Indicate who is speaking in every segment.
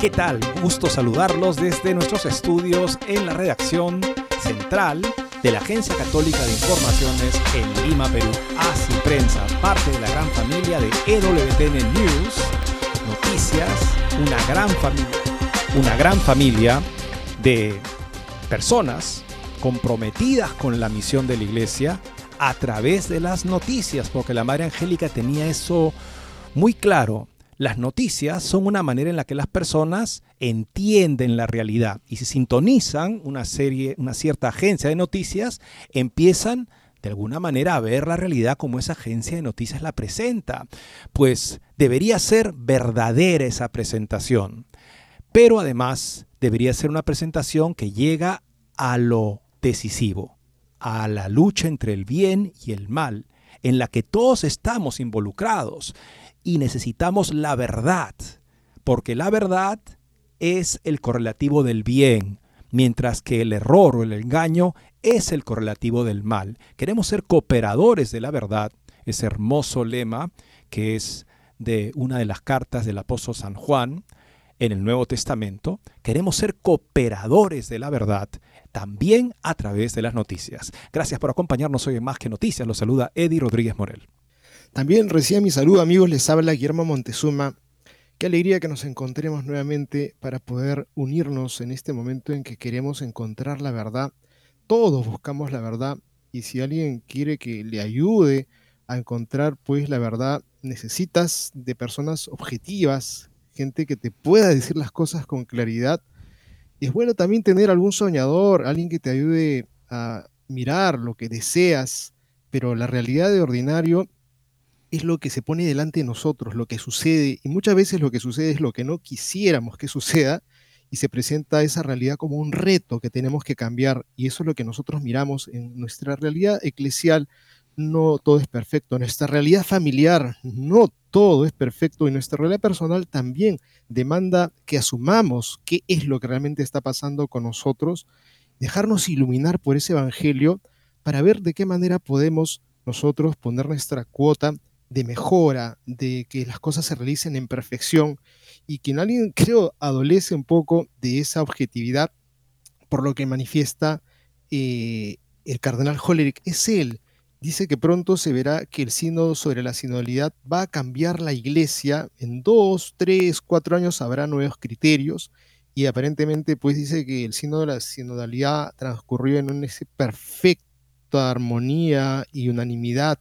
Speaker 1: ¿qué tal? Gusto saludarlos desde nuestros estudios en la redacción central de la Agencia Católica de Informaciones en Lima, Perú. Así Prensa, parte de la gran familia de EWTN News, Noticias, una gran familia, una gran familia de personas comprometidas con la misión de la iglesia a través de las noticias, porque la Madre Angélica tenía eso muy claro las noticias son una manera en la que las personas entienden la realidad y si sintonizan una serie, una cierta agencia de noticias, empiezan de alguna manera a ver la realidad como esa agencia de noticias la presenta. Pues debería ser verdadera esa presentación. Pero además debería ser una presentación que llega a lo decisivo, a la lucha entre el bien y el mal, en la que todos estamos involucrados y necesitamos la verdad, porque la verdad es el correlativo del bien, mientras que el error o el engaño es el correlativo del mal. Queremos ser cooperadores de la verdad, ese hermoso lema que es de una de las cartas del apóstol San Juan en el Nuevo Testamento. Queremos ser cooperadores de la verdad también a través de las noticias. Gracias por acompañarnos hoy en Más que Noticias. Los saluda Eddie Rodríguez Morel.
Speaker 2: También recién mi saludo amigos, les habla Guillermo Montezuma. Qué alegría que nos encontremos nuevamente para poder unirnos en este momento en que queremos encontrar la verdad. Todos buscamos la verdad y si alguien quiere que le ayude a encontrar pues la verdad, necesitas de personas objetivas, gente que te pueda decir las cosas con claridad. Y es bueno también tener algún soñador, alguien que te ayude a mirar lo que deseas, pero la realidad de ordinario es lo que se pone delante de nosotros, lo que sucede, y muchas veces lo que sucede es lo que no quisiéramos que suceda, y se presenta esa realidad como un reto que tenemos que cambiar, y eso es lo que nosotros miramos en nuestra realidad eclesial. No todo es perfecto, en nuestra realidad familiar no todo es perfecto, y nuestra realidad personal también demanda que asumamos qué es lo que realmente está pasando con nosotros, dejarnos iluminar por ese evangelio para ver de qué manera podemos nosotros poner nuestra cuota de mejora, de que las cosas se realicen en perfección y que alguien creo adolece un poco de esa objetividad por lo que manifiesta eh, el cardenal Hollerich. Es él. Dice que pronto se verá que el sínodo sobre la sinodalidad va a cambiar la iglesia. En dos, tres, cuatro años habrá nuevos criterios y aparentemente pues dice que el sínodo de la sinodalidad transcurrió en una perfecta armonía y unanimidad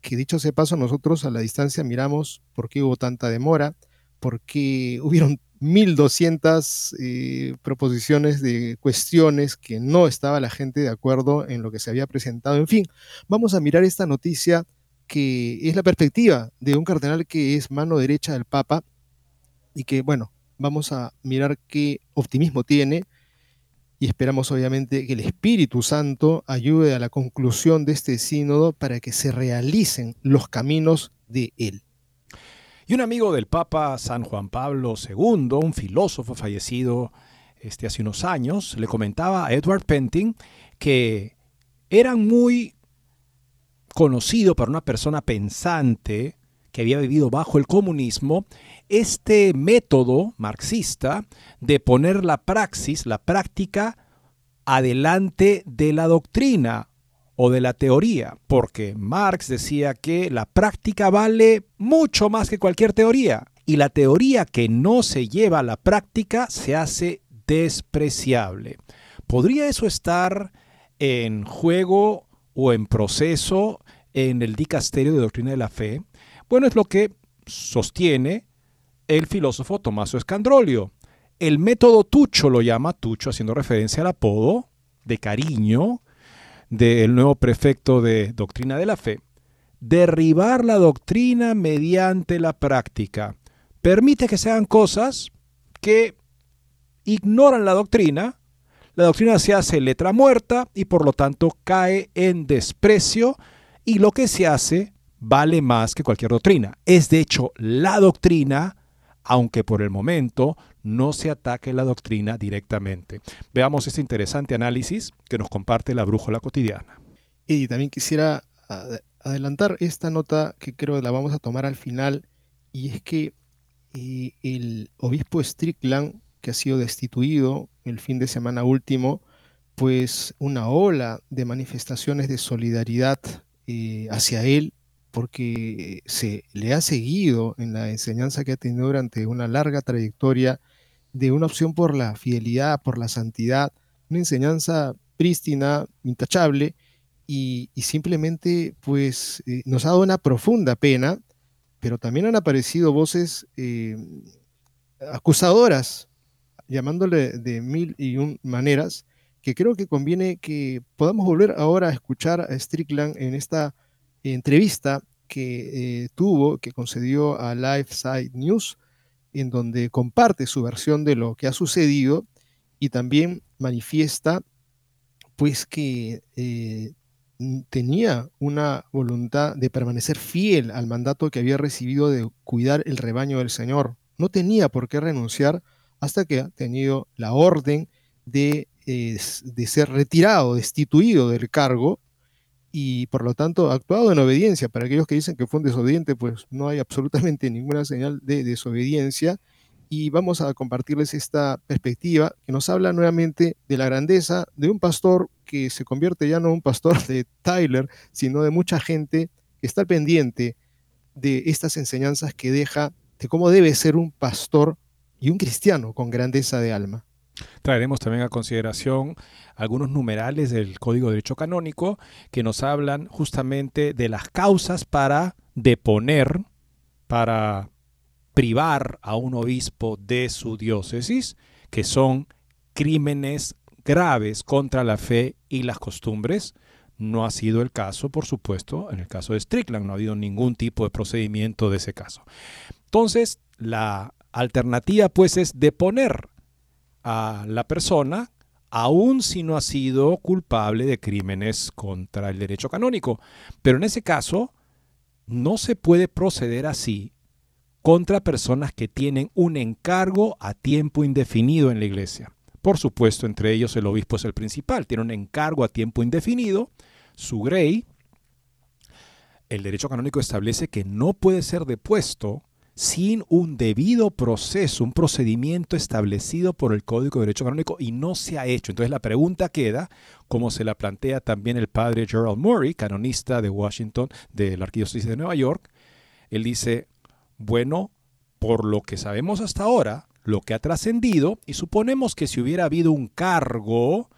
Speaker 2: que dicho sea paso, nosotros a la distancia miramos por qué hubo tanta demora, por qué hubieron 1.200 eh, proposiciones de cuestiones que no estaba la gente de acuerdo en lo que se había presentado. En fin, vamos a mirar esta noticia que es la perspectiva de un cardenal que es mano derecha del Papa y que, bueno, vamos a mirar qué optimismo tiene y esperamos obviamente que el Espíritu Santo ayude a la conclusión de este sínodo para que se realicen los caminos de él.
Speaker 1: Y un amigo del Papa San Juan Pablo II, un filósofo fallecido este, hace unos años, le comentaba a Edward Penting que era muy conocido para una persona pensante que había vivido bajo el comunismo este método marxista de poner la praxis, la práctica, adelante de la doctrina o de la teoría, porque Marx decía que la práctica vale mucho más que cualquier teoría y la teoría que no se lleva a la práctica se hace despreciable. ¿Podría eso estar en juego o en proceso en el dicasterio de doctrina de la fe? Bueno, es lo que sostiene el filósofo Tomaso Escandrolio. El método Tucho lo llama Tucho, haciendo referencia al apodo de cariño del nuevo prefecto de doctrina de la fe. Derribar la doctrina mediante la práctica. Permite que se hagan cosas que ignoran la doctrina. La doctrina se hace letra muerta y por lo tanto cae en desprecio y lo que se hace vale más que cualquier doctrina. Es de hecho la doctrina, aunque por el momento no se ataque la doctrina directamente. Veamos este interesante análisis que nos comparte la brújula cotidiana.
Speaker 2: Y también quisiera adelantar esta nota que creo que la vamos a tomar al final, y es que eh, el obispo Strickland, que ha sido destituido el fin de semana último, pues una ola de manifestaciones de solidaridad eh, hacia él porque se le ha seguido en la enseñanza que ha tenido durante una larga trayectoria de una opción por la fidelidad, por la santidad, una enseñanza prístina, intachable, y, simplemente pues eh, nos ha dado una profunda pena, pero también han aparecido voces eh, acusadoras, llamándole de mil y un maneras, que creo que conviene que podamos volver ahora a escuchar a Strickland en esta entrevista que eh, tuvo, que concedió a Side News, en donde comparte su versión de lo que ha sucedido y también manifiesta pues que eh, tenía una voluntad de permanecer fiel al mandato que había recibido de cuidar el rebaño del Señor. No tenía por qué renunciar hasta que ha tenido la orden de, eh, de ser retirado, destituido del cargo y por lo tanto actuado en obediencia. Para aquellos que dicen que fue un desobediente, pues no hay absolutamente ninguna señal de desobediencia. Y vamos a compartirles esta perspectiva que nos habla nuevamente de la grandeza de un pastor que se convierte ya no un pastor de Tyler, sino de mucha gente que está pendiente de estas enseñanzas que deja de cómo debe ser un pastor y un cristiano con grandeza de alma.
Speaker 1: Traeremos también a consideración algunos numerales del Código de Derecho Canónico que nos hablan justamente de las causas para deponer, para privar a un obispo de su diócesis, que son crímenes graves contra la fe y las costumbres. No ha sido el caso, por supuesto, en el caso de Strickland, no ha habido ningún tipo de procedimiento de ese caso. Entonces, la alternativa pues es deponer a la persona, aun si no ha sido culpable de crímenes contra el derecho canónico. Pero en ese caso, no se puede proceder así contra personas que tienen un encargo a tiempo indefinido en la iglesia. Por supuesto, entre ellos el obispo es el principal, tiene un encargo a tiempo indefinido, su grey. El derecho canónico establece que no puede ser depuesto sin un debido proceso, un procedimiento establecido por el Código de Derecho Canónico y no se ha hecho. Entonces la pregunta queda, como se la plantea también el padre Gerald Murray, canonista de Washington, de la Arquidiócesis de Nueva York, él dice, bueno, por lo que sabemos hasta ahora, lo que ha trascendido, y suponemos que si hubiera habido un cargo,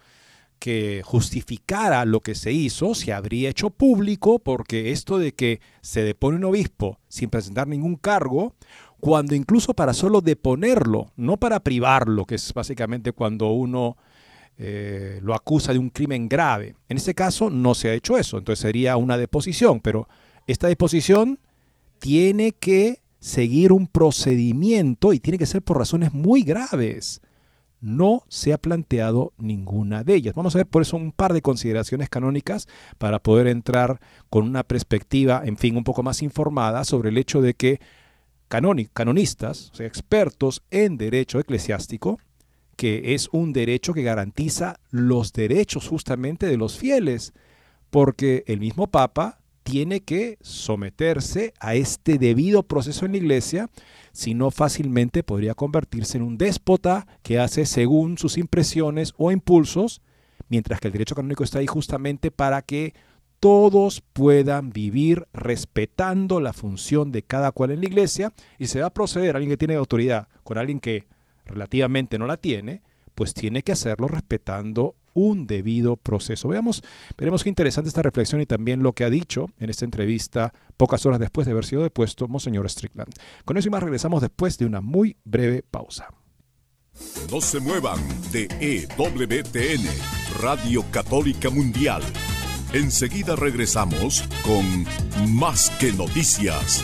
Speaker 1: que justificara lo que se hizo se habría hecho público porque esto de que se depone un obispo sin presentar ningún cargo, cuando incluso para solo deponerlo, no para privarlo, que es básicamente cuando uno eh, lo acusa de un crimen grave. En este caso no se ha hecho eso, entonces sería una deposición, pero esta deposición tiene que seguir un procedimiento y tiene que ser por razones muy graves no se ha planteado ninguna de ellas. Vamos a ver por eso un par de consideraciones canónicas para poder entrar con una perspectiva, en fin, un poco más informada sobre el hecho de que canonistas, o sea, expertos en derecho eclesiástico, que es un derecho que garantiza los derechos justamente de los fieles, porque el mismo Papa tiene que someterse a este debido proceso en la iglesia sino fácilmente podría convertirse en un déspota que hace según sus impresiones o impulsos, mientras que el derecho canónico está ahí justamente para que todos puedan vivir respetando la función de cada cual en la iglesia y se va a proceder alguien que tiene autoridad con alguien que relativamente no la tiene, pues tiene que hacerlo respetando un debido proceso. Veamos, veremos qué interesante esta reflexión y también lo que ha dicho en esta entrevista pocas horas después de haber sido depuesto Monseñor Strickland. Con eso y más regresamos después de una muy breve pausa.
Speaker 3: No se muevan de EWTN, Radio Católica Mundial. Enseguida regresamos con Más que Noticias.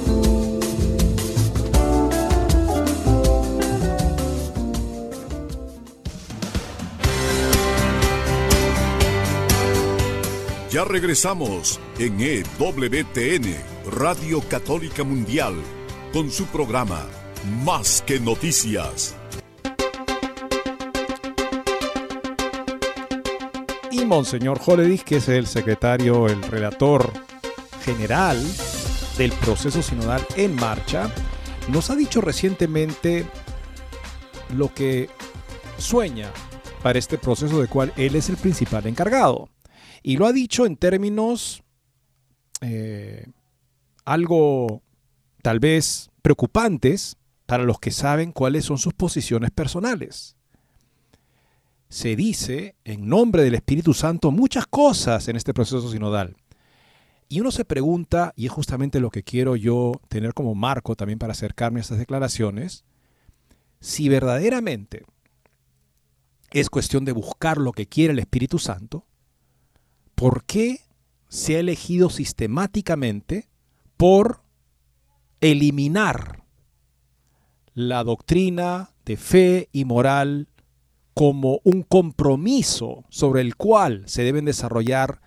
Speaker 3: Ya regresamos en EWTN, Radio Católica Mundial, con su programa Más que Noticias.
Speaker 1: Y Monseñor Holedic, que es el secretario, el relator general del proceso sinodal en marcha, nos ha dicho recientemente lo que sueña para este proceso del cual él es el principal encargado. Y lo ha dicho en términos eh, algo tal vez preocupantes para los que saben cuáles son sus posiciones personales. Se dice en nombre del Espíritu Santo muchas cosas en este proceso sinodal. Y uno se pregunta, y es justamente lo que quiero yo tener como marco también para acercarme a estas declaraciones, si verdaderamente es cuestión de buscar lo que quiere el Espíritu Santo, ¿por qué se ha elegido sistemáticamente por eliminar la doctrina de fe y moral como un compromiso sobre el cual se deben desarrollar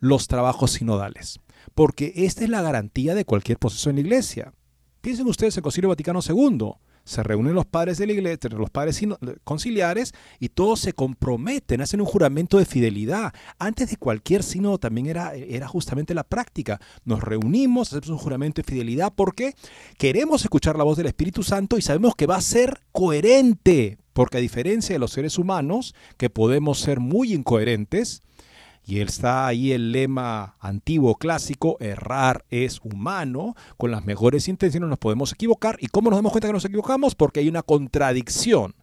Speaker 1: los trabajos sinodales? Porque esta es la garantía de cualquier proceso en la iglesia. Piensen ustedes en el Concilio Vaticano II se reúnen los padres de la iglesia, los padres conciliares, y todos se comprometen, hacen un juramento de fidelidad. Antes de cualquier sínodo también era, era justamente la práctica. Nos reunimos, hacemos un juramento de fidelidad porque queremos escuchar la voz del Espíritu Santo y sabemos que va a ser coherente, porque a diferencia de los seres humanos, que podemos ser muy incoherentes, y está ahí el lema antiguo clásico, errar es humano, con las mejores intenciones nos podemos equivocar. ¿Y cómo nos damos cuenta que nos equivocamos? Porque hay una contradicción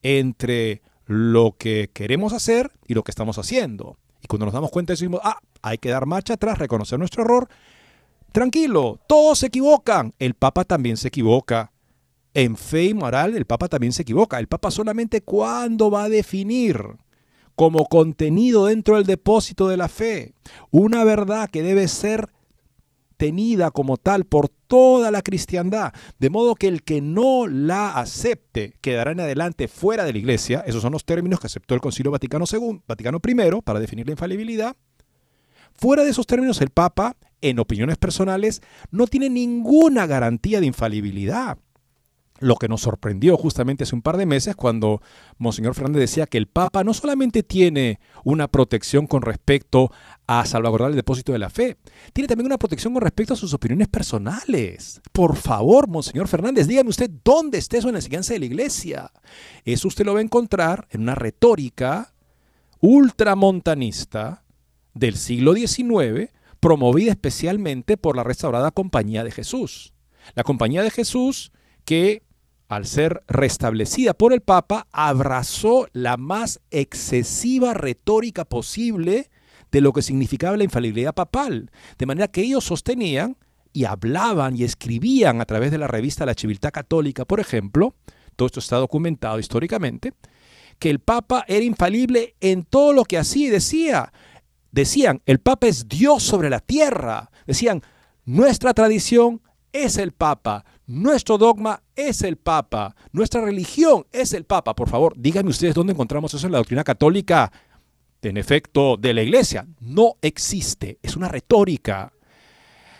Speaker 1: entre lo que queremos hacer y lo que estamos haciendo. Y cuando nos damos cuenta decimos, ah, hay que dar marcha atrás, reconocer nuestro error. Tranquilo, todos se equivocan. El Papa también se equivoca. En fe y moral, el Papa también se equivoca. El Papa solamente cuando va a definir como contenido dentro del depósito de la fe. Una verdad que debe ser tenida como tal por toda la cristiandad, de modo que el que no la acepte quedará en adelante fuera de la iglesia, esos son los términos que aceptó el Concilio Vaticano II, Vaticano I para definir la infalibilidad. Fuera de esos términos el Papa, en opiniones personales, no tiene ninguna garantía de infalibilidad lo que nos sorprendió justamente hace un par de meses cuando Monseñor Fernández decía que el Papa no solamente tiene una protección con respecto a salvaguardar el depósito de la fe, tiene también una protección con respecto a sus opiniones personales. Por favor, Monseñor Fernández, dígame usted dónde está eso en la enseñanza de la iglesia. Eso usted lo va a encontrar en una retórica ultramontanista del siglo XIX, promovida especialmente por la restaurada Compañía de Jesús. La Compañía de Jesús que al ser restablecida por el Papa, abrazó la más excesiva retórica posible de lo que significaba la infalibilidad papal. De manera que ellos sostenían y hablaban y escribían a través de la revista La Civiltà Católica, por ejemplo, todo esto está documentado históricamente, que el Papa era infalible en todo lo que hacía y decía. Decían, el Papa es Dios sobre la tierra. Decían, nuestra tradición es el Papa, nuestro dogma es el Papa, nuestra religión es el Papa. Por favor, díganme ustedes dónde encontramos eso en la doctrina católica. En efecto, de la iglesia. No existe, es una retórica.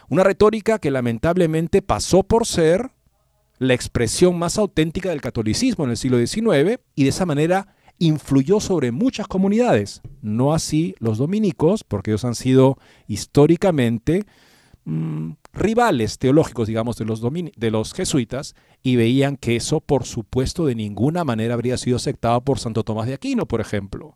Speaker 1: Una retórica que lamentablemente pasó por ser la expresión más auténtica del catolicismo en el siglo XIX y de esa manera influyó sobre muchas comunidades. No así los dominicos, porque ellos han sido históricamente mm, rivales teológicos, digamos, de los, jesuitas y veían que eso, por supuesto, de ninguna manera habría sido aceptado por Santo Tomás de Aquino, por ejemplo,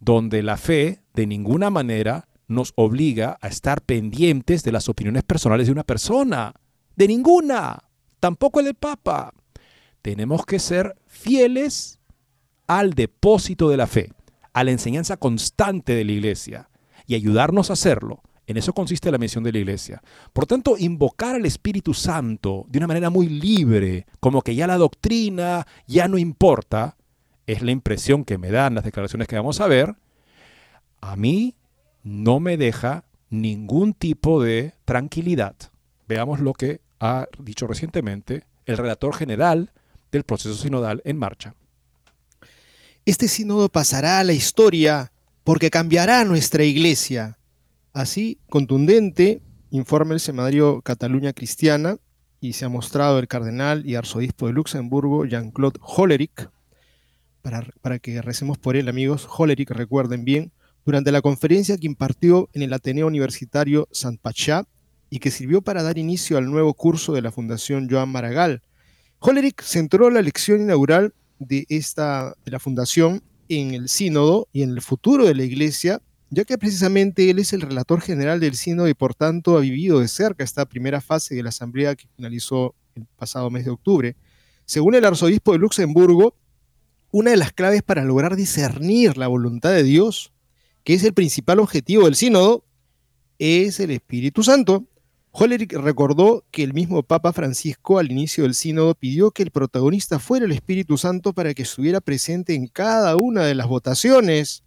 Speaker 1: donde la fe de ninguna manera nos obliga a estar pendientes de las opiniones personales de una persona. De ninguna tampoco el del Papa. Tenemos que ser fieles al depósito de la fe, a la enseñanza constante de la iglesia y ayudarnos a hacerlo. En eso consiste la misión de la iglesia. Por tanto, invocar al Espíritu Santo de una manera muy libre, como que ya la doctrina ya no importa, es la impresión que me dan las declaraciones que vamos a ver, a mí no me deja ningún tipo de tranquilidad. Veamos lo que ha dicho recientemente el relator general del proceso sinodal en marcha.
Speaker 2: Este sínodo pasará a la historia porque cambiará nuestra iglesia. Así, contundente, informa el semanario Cataluña Cristiana y se ha mostrado el cardenal y arzobispo de Luxemburgo, Jean-Claude Hollerich, para, para, que recemos por él, amigos. Hollerich, recuerden bien, durante la conferencia que impartió en el Ateneo Universitario Sant Pachá y que sirvió para dar inicio al nuevo curso de la Fundación Joan Maragall. Hollerich centró la lección inaugural de, esta, de la Fundación en el sínodo y en el futuro de la Iglesia, ya que precisamente él es el relator general del sínodo y por tanto ha vivido de cerca esta primera fase de la asamblea que finalizó el pasado mes de octubre. Según el arzobispo de Luxemburgo, una de las claves para lograr discernir la voluntad de Dios, que es el principal objetivo del sínodo, es el Espíritu Santo. Hollerich recordó que el mismo Papa Francisco al inicio del sínodo pidió que el protagonista fuera el Espíritu Santo para que estuviera presente en cada una de las votaciones.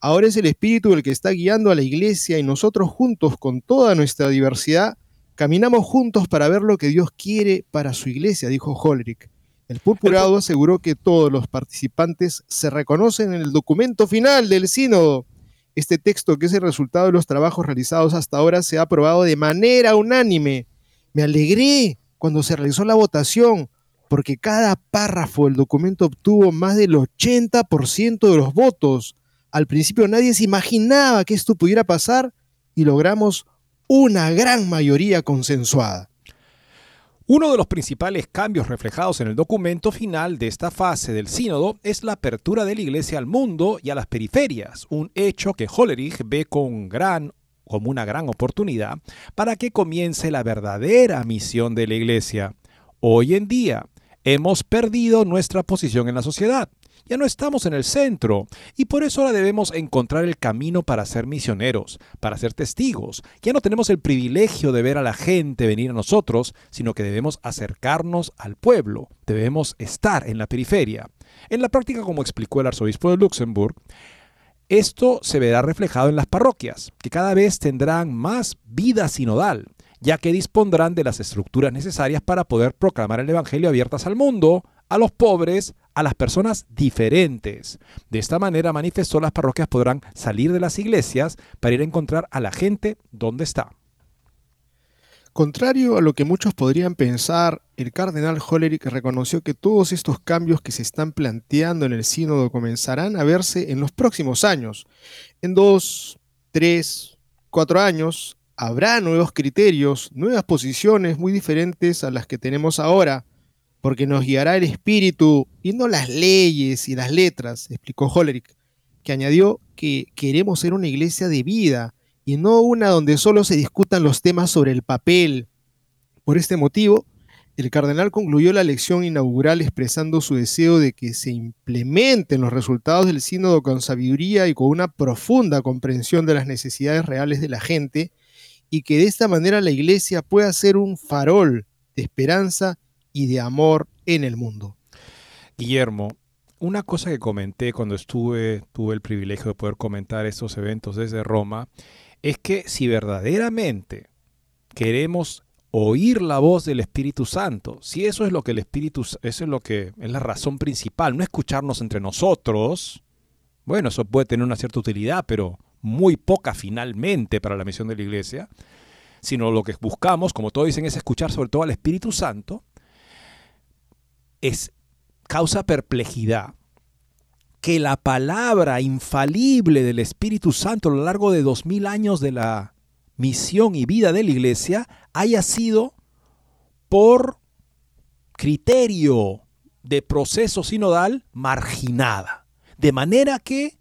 Speaker 2: Ahora es el Espíritu el que está guiando a la Iglesia y nosotros juntos, con toda nuestra diversidad, caminamos juntos para ver lo que Dios quiere para su Iglesia, dijo Hollerich. El purpurado aseguró que todos los participantes se reconocen en el documento final del sínodo este texto, que es el resultado de los trabajos realizados hasta ahora, se ha aprobado de manera unánime. Me alegré cuando se realizó la votación, porque cada párrafo del documento obtuvo más del 80% de los votos. Al principio nadie se imaginaba que esto pudiera pasar y logramos una gran mayoría consensuada.
Speaker 1: Uno de los principales cambios reflejados en el documento final de esta fase del sínodo es la apertura de la Iglesia al mundo y a las periferias, un hecho que Hollerich ve con gran como una gran oportunidad para que comience la verdadera misión de la Iglesia. Hoy en día hemos perdido nuestra posición en la sociedad. Ya no estamos en el centro y por eso ahora debemos encontrar el camino para ser misioneros, para ser testigos. Ya no tenemos el privilegio de ver a la gente venir a nosotros, sino que debemos acercarnos al pueblo, debemos estar en la periferia. En la práctica, como explicó el arzobispo de Luxemburg, esto se verá reflejado en las parroquias, que cada vez tendrán más vida sinodal, ya que dispondrán de las estructuras necesarias para poder proclamar el Evangelio abiertas al mundo, a los pobres, a las personas diferentes. De esta manera, manifestó, las parroquias podrán salir de las iglesias para ir a encontrar a la gente donde está.
Speaker 2: Contrario a lo que muchos podrían pensar, el cardenal Hollerich reconoció que todos estos cambios que se están planteando en el sínodo comenzarán a verse en los próximos años. En dos, tres, cuatro años habrá nuevos criterios, nuevas posiciones muy diferentes a las que tenemos ahora porque nos guiará el espíritu y no las leyes y las letras, explicó Hollerich, que añadió que queremos ser una iglesia de vida y no una donde solo se discutan los temas sobre el papel. Por este motivo, el cardenal concluyó la lección inaugural expresando su deseo de que se implementen los resultados del sínodo con sabiduría y con una profunda comprensión de las necesidades reales de la gente y que de esta manera la iglesia pueda ser un farol de esperanza y de amor en el mundo.
Speaker 1: Guillermo, una cosa que comenté cuando estuve, tuve el privilegio de poder comentar estos eventos desde Roma, es que si verdaderamente queremos oír la voz del Espíritu Santo, si eso es lo que el Espíritu, eso es lo que es la razón principal, no escucharnos entre nosotros, bueno, eso puede tener una cierta utilidad, pero muy poca finalmente para la misión de la iglesia, sino lo que buscamos, como todos dicen, es escuchar sobre todo al Espíritu Santo, es causa perplejidad que la palabra infalible del Espíritu Santo a lo largo de dos mil años de la misión y vida de la iglesia haya sido por criterio de proceso sinodal marginada, de manera que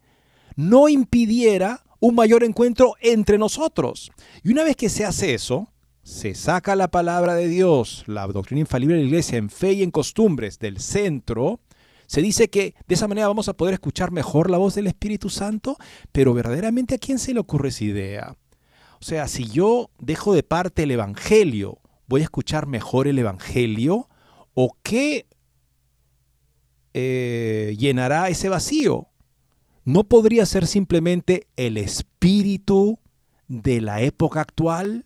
Speaker 1: no impidiera un mayor encuentro entre nosotros. Y una vez que se hace eso, se saca la palabra de Dios, la doctrina infalible de la iglesia en fe y en costumbres del centro, se dice que de esa manera vamos a poder escuchar mejor la voz del Espíritu Santo, pero verdaderamente a quién se le ocurre esa idea? O sea, si yo dejo de parte el Evangelio, ¿voy a escuchar mejor el Evangelio? ¿O qué eh, llenará ese vacío? ¿No podría ser simplemente el espíritu de la época actual?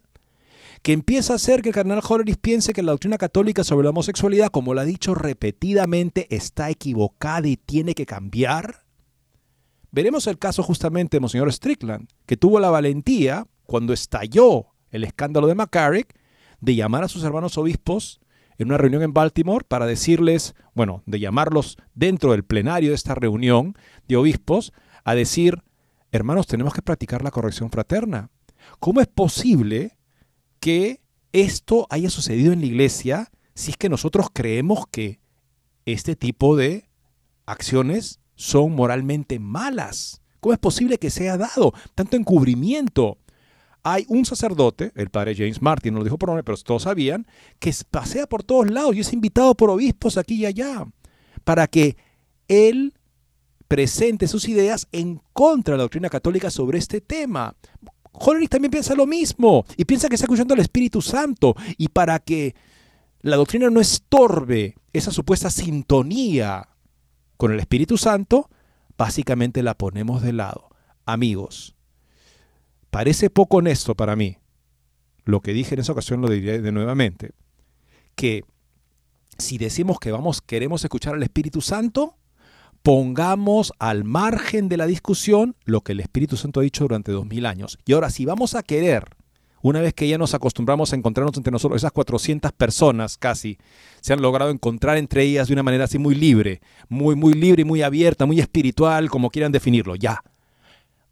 Speaker 1: Que empieza a hacer que el cardenal Holleris piense que la doctrina católica sobre la homosexualidad, como lo ha dicho repetidamente, está equivocada y tiene que cambiar. Veremos el caso justamente de Monseñor Strickland, que tuvo la valentía cuando estalló el escándalo de McCarrick, de llamar a sus hermanos obispos en una reunión en Baltimore para decirles, bueno, de llamarlos dentro del plenario de esta reunión de obispos, a decir, hermanos, tenemos que practicar la corrección fraterna. ¿Cómo es posible que esto haya sucedido en la iglesia si es que nosotros creemos que este tipo de acciones son moralmente malas? ¿Cómo es posible que sea dado tanto encubrimiento? hay un sacerdote, el padre James Martin, no lo dijo por nombre, pero todos sabían, que pasea por todos lados y es invitado por obispos aquí y allá, para que él presente sus ideas en contra de la doctrina católica sobre este tema. Hollerich también piensa lo mismo y piensa que está escuchando al Espíritu Santo y para que la doctrina no estorbe esa supuesta sintonía con el Espíritu Santo, básicamente la ponemos de lado. Amigos, Parece poco honesto para mí, lo que dije en esa ocasión lo diré de nuevamente, que si decimos que vamos, queremos escuchar al Espíritu Santo, pongamos al margen de la discusión lo que el Espíritu Santo ha dicho durante dos mil años. Y ahora, si vamos a querer, una vez que ya nos acostumbramos a encontrarnos entre nosotros, esas 400 personas casi, se han logrado encontrar entre ellas de una manera así muy libre, muy, muy libre y muy abierta, muy espiritual, como quieran definirlo, ya.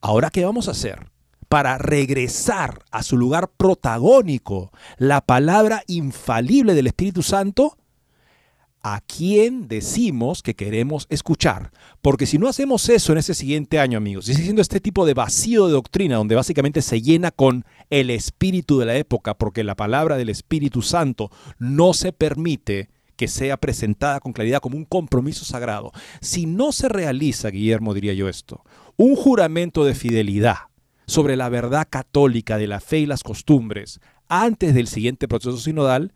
Speaker 1: Ahora, ¿qué vamos a hacer? para regresar a su lugar protagónico, la palabra infalible del Espíritu Santo, a quién decimos que queremos escuchar. Porque si no hacemos eso en ese siguiente año, amigos, y siendo este tipo de vacío de doctrina, donde básicamente se llena con el espíritu de la época, porque la palabra del Espíritu Santo no se permite que sea presentada con claridad como un compromiso sagrado. Si no se realiza, Guillermo diría yo esto, un juramento de fidelidad sobre la verdad católica de la fe y las costumbres antes del siguiente proceso sinodal,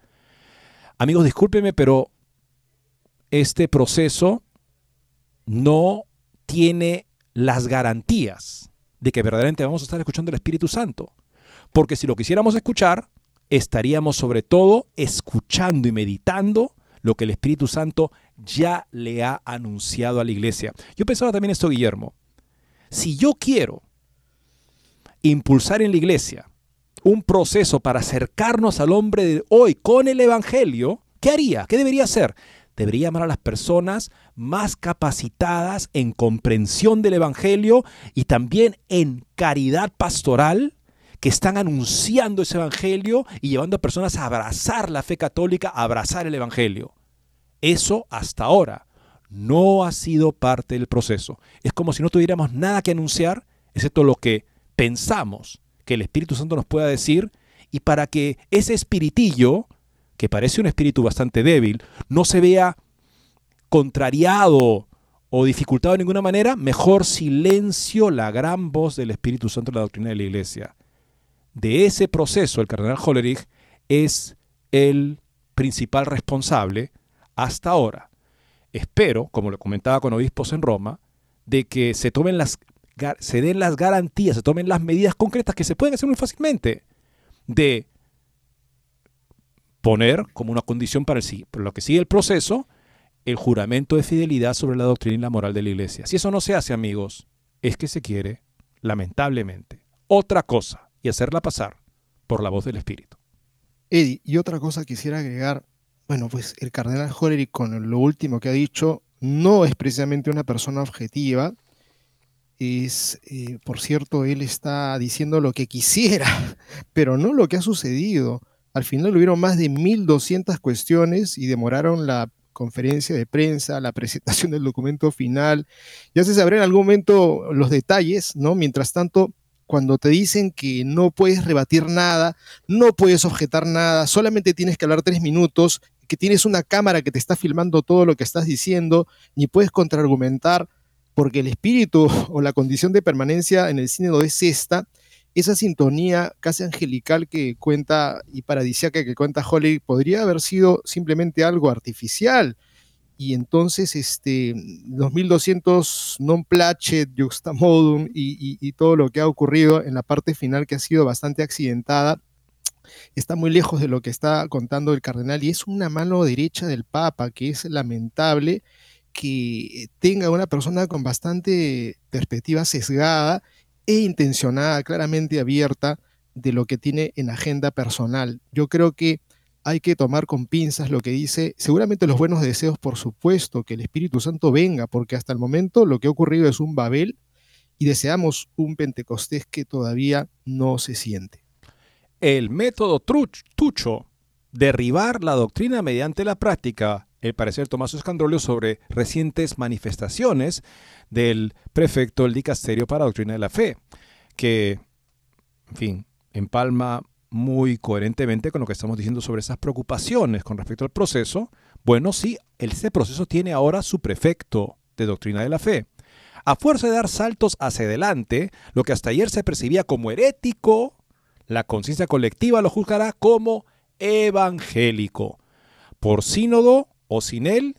Speaker 1: amigos, discúlpenme, pero este proceso no tiene las garantías de que verdaderamente vamos a estar escuchando el Espíritu Santo. Porque si lo quisiéramos escuchar, estaríamos sobre todo escuchando y meditando lo que el Espíritu Santo ya le ha anunciado a la iglesia. Yo pensaba también esto, Guillermo. Si yo quiero impulsar en la iglesia un proceso para acercarnos al hombre de hoy con el Evangelio, ¿qué haría? ¿Qué debería hacer? Debería llamar a las personas más capacitadas en comprensión del Evangelio y también en caridad pastoral que están anunciando ese Evangelio y llevando a personas a abrazar la fe católica, a abrazar el Evangelio. Eso hasta ahora no ha sido parte del proceso. Es como si no tuviéramos nada que anunciar, excepto lo que pensamos que el Espíritu Santo nos pueda decir y para que ese espiritillo, que parece un espíritu bastante débil, no se vea contrariado o dificultado de ninguna manera, mejor silencio la gran voz del Espíritu Santo en la doctrina de la Iglesia. De ese proceso, el cardenal Hollerich es el principal responsable hasta ahora. espero, como lo comentaba con obispos en Roma, de que se tomen las se den las garantías, se tomen las medidas concretas que se pueden hacer muy fácilmente de poner como una condición para el, lo que sigue el proceso el juramento de fidelidad sobre la doctrina y la moral de la iglesia. Si eso no se hace, amigos, es que se quiere, lamentablemente, otra cosa y hacerla pasar por la voz del Espíritu.
Speaker 2: Eddie, y otra cosa quisiera agregar, bueno, pues el cardenal Hollerich con lo último que ha dicho, no es precisamente una persona objetiva, es, eh, por cierto, él está diciendo lo que quisiera, pero no lo que ha sucedido. Al final hubieron más de 1.200 cuestiones y demoraron la conferencia de prensa, la presentación del documento final. Ya se sabrá en algún momento los detalles, ¿no? Mientras tanto, cuando te dicen que no puedes rebatir nada, no puedes objetar nada, solamente tienes que hablar tres minutos, que tienes una cámara que te está filmando todo lo que estás diciendo, ni puedes contraargumentar, porque el espíritu o la condición de permanencia en el sínodo es esta, esa sintonía casi angelical que cuenta y paradisiaca que cuenta Holly podría haber sido simplemente algo artificial. Y entonces, este, 2200 non placet, juxtamodum y, y todo lo que ha ocurrido en la parte final que ha sido bastante accidentada, está muy lejos de lo que está contando el cardenal y es una mano derecha del Papa, que es lamentable que tenga una persona con bastante perspectiva sesgada e intencionada, claramente abierta de lo que tiene en agenda personal. Yo creo que hay que tomar con pinzas lo que dice, seguramente los buenos deseos, por supuesto, que el Espíritu Santo venga, porque hasta el momento lo que ha ocurrido es un Babel y deseamos un Pentecostés que todavía no se siente.
Speaker 1: El método tucho, derribar la doctrina mediante la práctica, el parecer Tomás Escandrolio sobre recientes manifestaciones del prefecto del dicasterio para doctrina de la fe, que, en fin, empalma muy coherentemente con lo que estamos diciendo sobre esas preocupaciones con respecto al proceso. Bueno, sí, ese proceso tiene ahora su prefecto de doctrina de la fe. A fuerza de dar saltos hacia adelante, lo que hasta ayer se percibía como herético, la conciencia colectiva lo juzgará como evangélico. Por sínodo o sin él,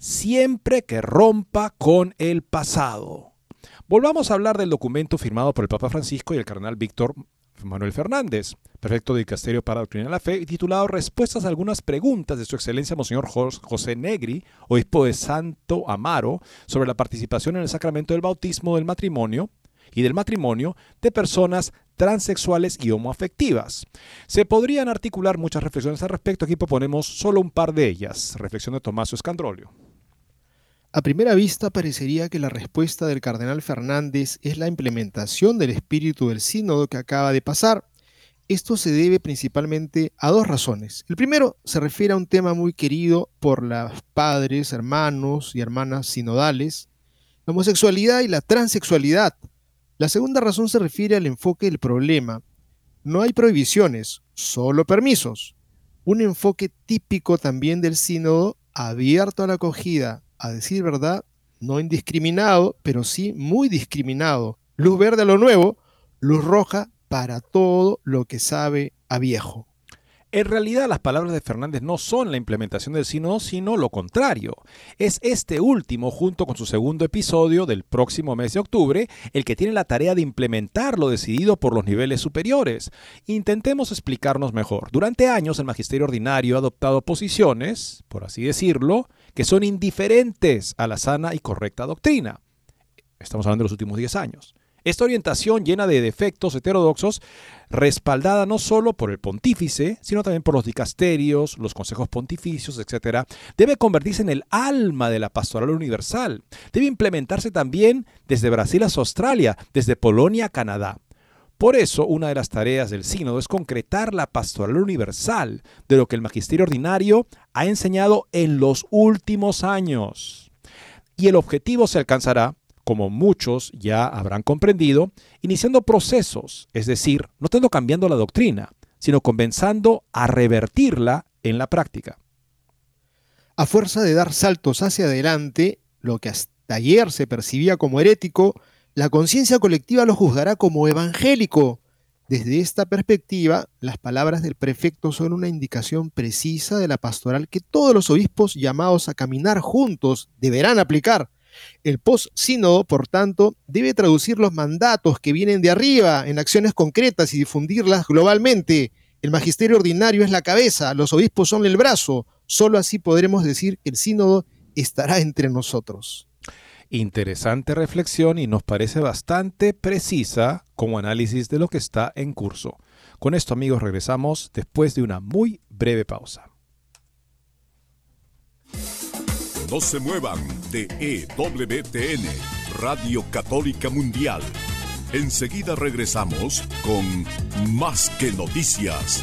Speaker 1: siempre que rompa con el pasado. Volvamos a hablar del documento firmado por el Papa Francisco y el cardenal Víctor Manuel Fernández, prefecto de Dicasterio para Doctrina de la Fe, titulado Respuestas a algunas preguntas de su excelencia Monseñor José Negri, obispo de Santo Amaro, sobre la participación en el sacramento del bautismo del matrimonio y del matrimonio de personas transexuales y homoafectivas. Se podrían articular muchas reflexiones al respecto, aquí proponemos solo un par de ellas. Reflexión de Tomás Escandrolio.
Speaker 2: A primera vista parecería que la respuesta del cardenal Fernández es la implementación del espíritu del sínodo que acaba de pasar. Esto se debe principalmente a dos razones. El primero se refiere a un tema muy querido por los padres, hermanos y hermanas sinodales, la homosexualidad y la transexualidad, la segunda razón se refiere al enfoque del problema. No hay prohibiciones, solo permisos. Un enfoque típico también del sínodo, abierto a la acogida, a decir verdad, no indiscriminado, pero sí muy discriminado. Luz verde a lo nuevo, luz roja para todo lo que sabe a viejo.
Speaker 1: En realidad las palabras de Fernández no son la implementación del sínodo, sino lo contrario. Es este último, junto con su segundo episodio del próximo mes de octubre, el que tiene la tarea de implementar lo decidido por los niveles superiores. Intentemos explicarnos mejor. Durante años el magisterio ordinario ha adoptado posiciones, por así decirlo, que son indiferentes a la sana y correcta doctrina. Estamos hablando de los últimos 10 años. Esta orientación llena de defectos heterodoxos, respaldada no solo por el pontífice, sino también por los dicasterios, los consejos pontificios, etc., debe convertirse en el alma de la pastoral universal. Debe implementarse también desde Brasil hasta Australia, desde Polonia a Canadá. Por eso, una de las tareas del sínodo es concretar la pastoral universal de lo que el magisterio ordinario ha enseñado en los últimos años. Y el objetivo se alcanzará como muchos ya habrán comprendido, iniciando procesos, es decir, no tanto cambiando la doctrina, sino comenzando a revertirla en la práctica.
Speaker 2: A fuerza de dar saltos hacia adelante, lo que hasta ayer se percibía como herético, la conciencia colectiva lo juzgará como evangélico. Desde esta perspectiva, las palabras del prefecto son una indicación precisa de la pastoral que todos los obispos llamados a caminar juntos deberán aplicar. El post-sínodo, por tanto, debe traducir los mandatos que vienen de arriba en acciones concretas y difundirlas globalmente. El magisterio ordinario es la cabeza, los obispos son el brazo. Solo así podremos decir que el sínodo estará entre nosotros.
Speaker 1: Interesante reflexión y nos parece bastante precisa como análisis de lo que está en curso. Con esto amigos regresamos después de una muy breve pausa.
Speaker 3: No se muevan de EWTN, Radio Católica Mundial. Enseguida regresamos con Más que Noticias.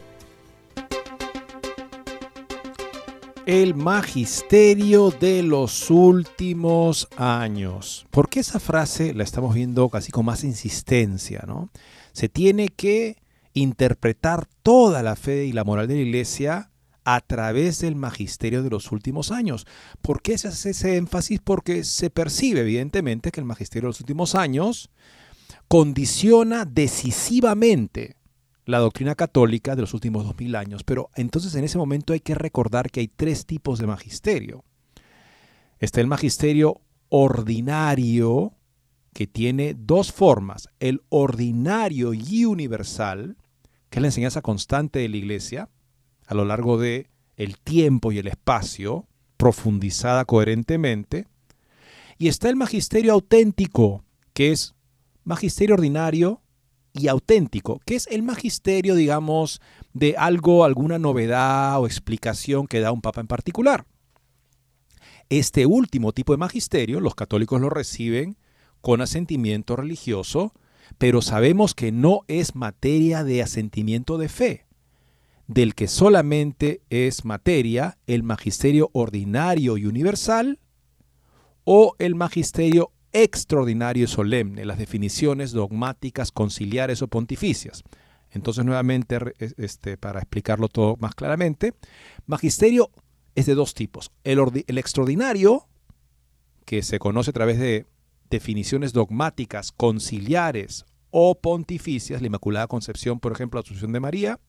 Speaker 1: El magisterio de los últimos años. ¿Por qué esa frase la estamos viendo casi con más insistencia? ¿no? Se tiene que interpretar toda la fe y la moral de la iglesia a través del magisterio de los últimos años. ¿Por qué se hace ese énfasis? Porque se percibe evidentemente que el magisterio de los últimos años condiciona decisivamente la doctrina católica de los últimos dos mil años. Pero entonces en ese momento hay que recordar que hay tres tipos de magisterio. Está el magisterio ordinario, que tiene dos formas. El ordinario y universal, que es la enseñanza constante de la iglesia a lo largo de el tiempo y el espacio, profundizada coherentemente. Y está el magisterio auténtico, que es magisterio ordinario y auténtico, que es el magisterio, digamos, de algo, alguna novedad o explicación que da un papa en particular. Este último tipo de magisterio, los católicos lo reciben con asentimiento religioso, pero sabemos que no es materia de asentimiento de fe, del que solamente es materia el magisterio ordinario y universal o el magisterio extraordinario y solemne, las definiciones dogmáticas, conciliares o pontificias. Entonces, nuevamente, este, para explicarlo todo más claramente, magisterio es de dos tipos. El, el extraordinario, que se conoce a través de definiciones dogmáticas, conciliares o pontificias, la Inmaculada Concepción, por ejemplo, la Asunción de María.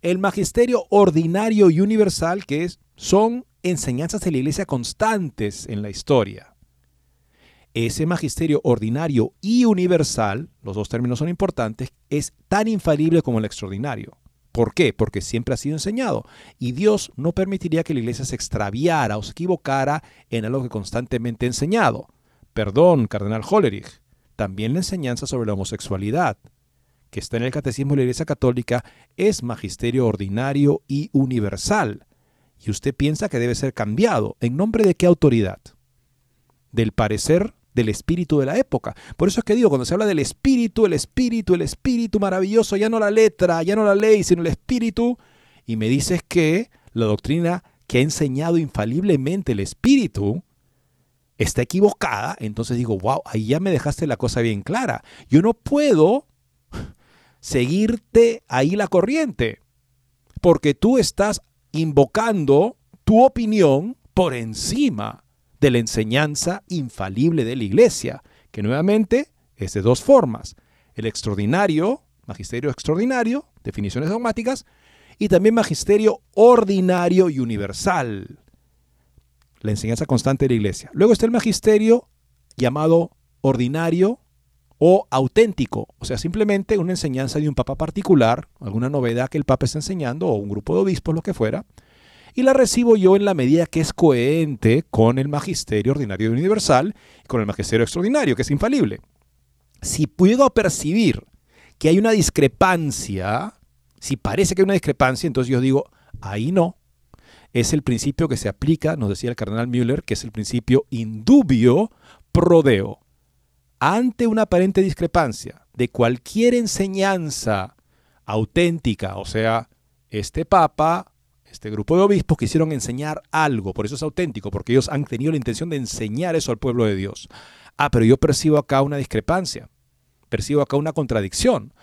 Speaker 1: El magisterio ordinario y universal, que es, son enseñanzas de la Iglesia constantes en la historia ese magisterio ordinario y universal, los dos términos son importantes, es tan infalible como el extraordinario. ¿Por qué? Porque siempre ha sido enseñado. Y Dios no permitiría que la iglesia se extraviara o se equivocara en algo que constantemente ha enseñado. Perdón, cardenal Hollerich. También la enseñanza sobre la homosexualidad, que está en el Catecismo de la Iglesia Católica, es magisterio ordinario y universal. Y usted piensa que debe ser cambiado. ¿En nombre de qué autoridad? ¿Del parecer del espíritu de la época. Por eso es que digo, cuando se habla del espíritu, el espíritu, el espíritu maravilloso, ya no la letra, ya no la ley, sino el espíritu, y me dices que la doctrina que ha enseñado infaliblemente el Espíritu, está equivocada, entonces digo, wow, ahí ya me dejaste la cosa bien clara. Yo no puedo seguirte ahí la corriente, porque tú estás invocando tu opinión por encima de la enseñanza infalible de la iglesia, que nuevamente es de dos formas. El extraordinario, magisterio extraordinario, definiciones dogmáticas, y también magisterio ordinario y universal, la enseñanza constante de la iglesia. Luego está el magisterio llamado ordinario o auténtico, o sea, simplemente una enseñanza de un papa particular, alguna novedad que el papa está enseñando o un grupo de obispos, lo que fuera, y la recibo yo en la medida que es coherente con el magisterio ordinario universal y con el magisterio extraordinario, que es infalible. Si puedo percibir que hay una discrepancia, si parece que hay una discrepancia, entonces yo digo, ahí no. Es el principio que se aplica, nos decía el cardenal Müller, que es el principio indubio prodeo. Ante una aparente discrepancia de cualquier enseñanza auténtica, o sea, este papa, este grupo de obispos quisieron enseñar algo, por eso es auténtico, porque ellos han tenido la intención de enseñar eso al pueblo de Dios. Ah, pero yo percibo acá una discrepancia, percibo acá una contradicción.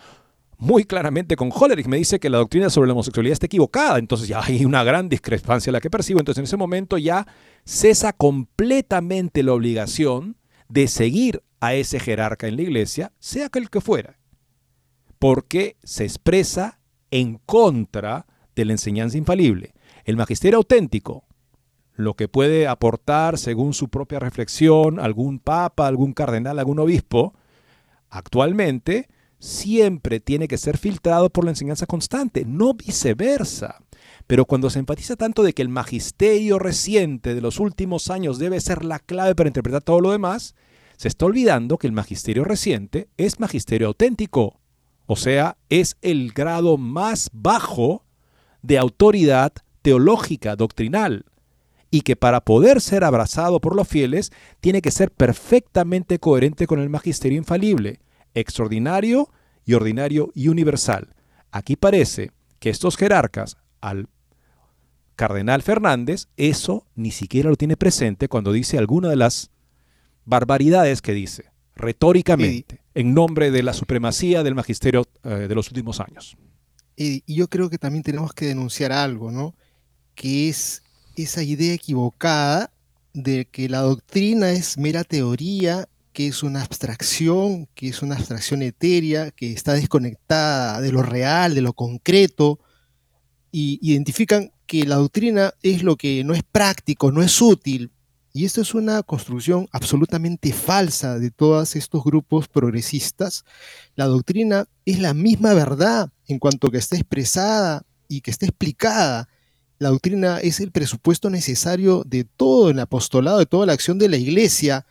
Speaker 1: Muy claramente con Hollerich me dice que la doctrina sobre la homosexualidad está equivocada, entonces ya hay una gran discrepancia la que percibo, entonces en ese momento ya cesa completamente la obligación de seguir a ese jerarca en la iglesia, sea aquel que fuera, porque se expresa en contra de la enseñanza infalible. El magisterio auténtico, lo que puede aportar según su propia reflexión algún papa, algún cardenal, algún obispo, actualmente siempre tiene que ser filtrado por la enseñanza constante, no viceversa. Pero cuando se enfatiza tanto de que el magisterio reciente de los últimos años debe ser la clave para interpretar todo lo demás, se está olvidando que el magisterio reciente es magisterio auténtico, o sea, es el grado más bajo de autoridad teológica, doctrinal y que para poder ser abrazado por los fieles tiene que ser perfectamente coherente con el magisterio infalible, extraordinario y ordinario y universal. Aquí parece que estos jerarcas, al cardenal Fernández, eso ni siquiera lo tiene presente cuando dice alguna de las barbaridades que dice, retóricamente, en nombre de la supremacía del magisterio eh, de los últimos años.
Speaker 2: Y yo creo que también tenemos que denunciar algo, ¿no? Que es esa idea equivocada de que la doctrina es mera teoría, que es una abstracción, que es una abstracción etérea, que está desconectada de lo real, de lo concreto, y identifican que la doctrina es lo que no es práctico, no es útil. Y esto es una construcción absolutamente falsa de todos estos grupos progresistas. La doctrina es la misma verdad en cuanto que está expresada y que está explicada la doctrina es el presupuesto necesario de todo el apostolado, de toda la acción de la iglesia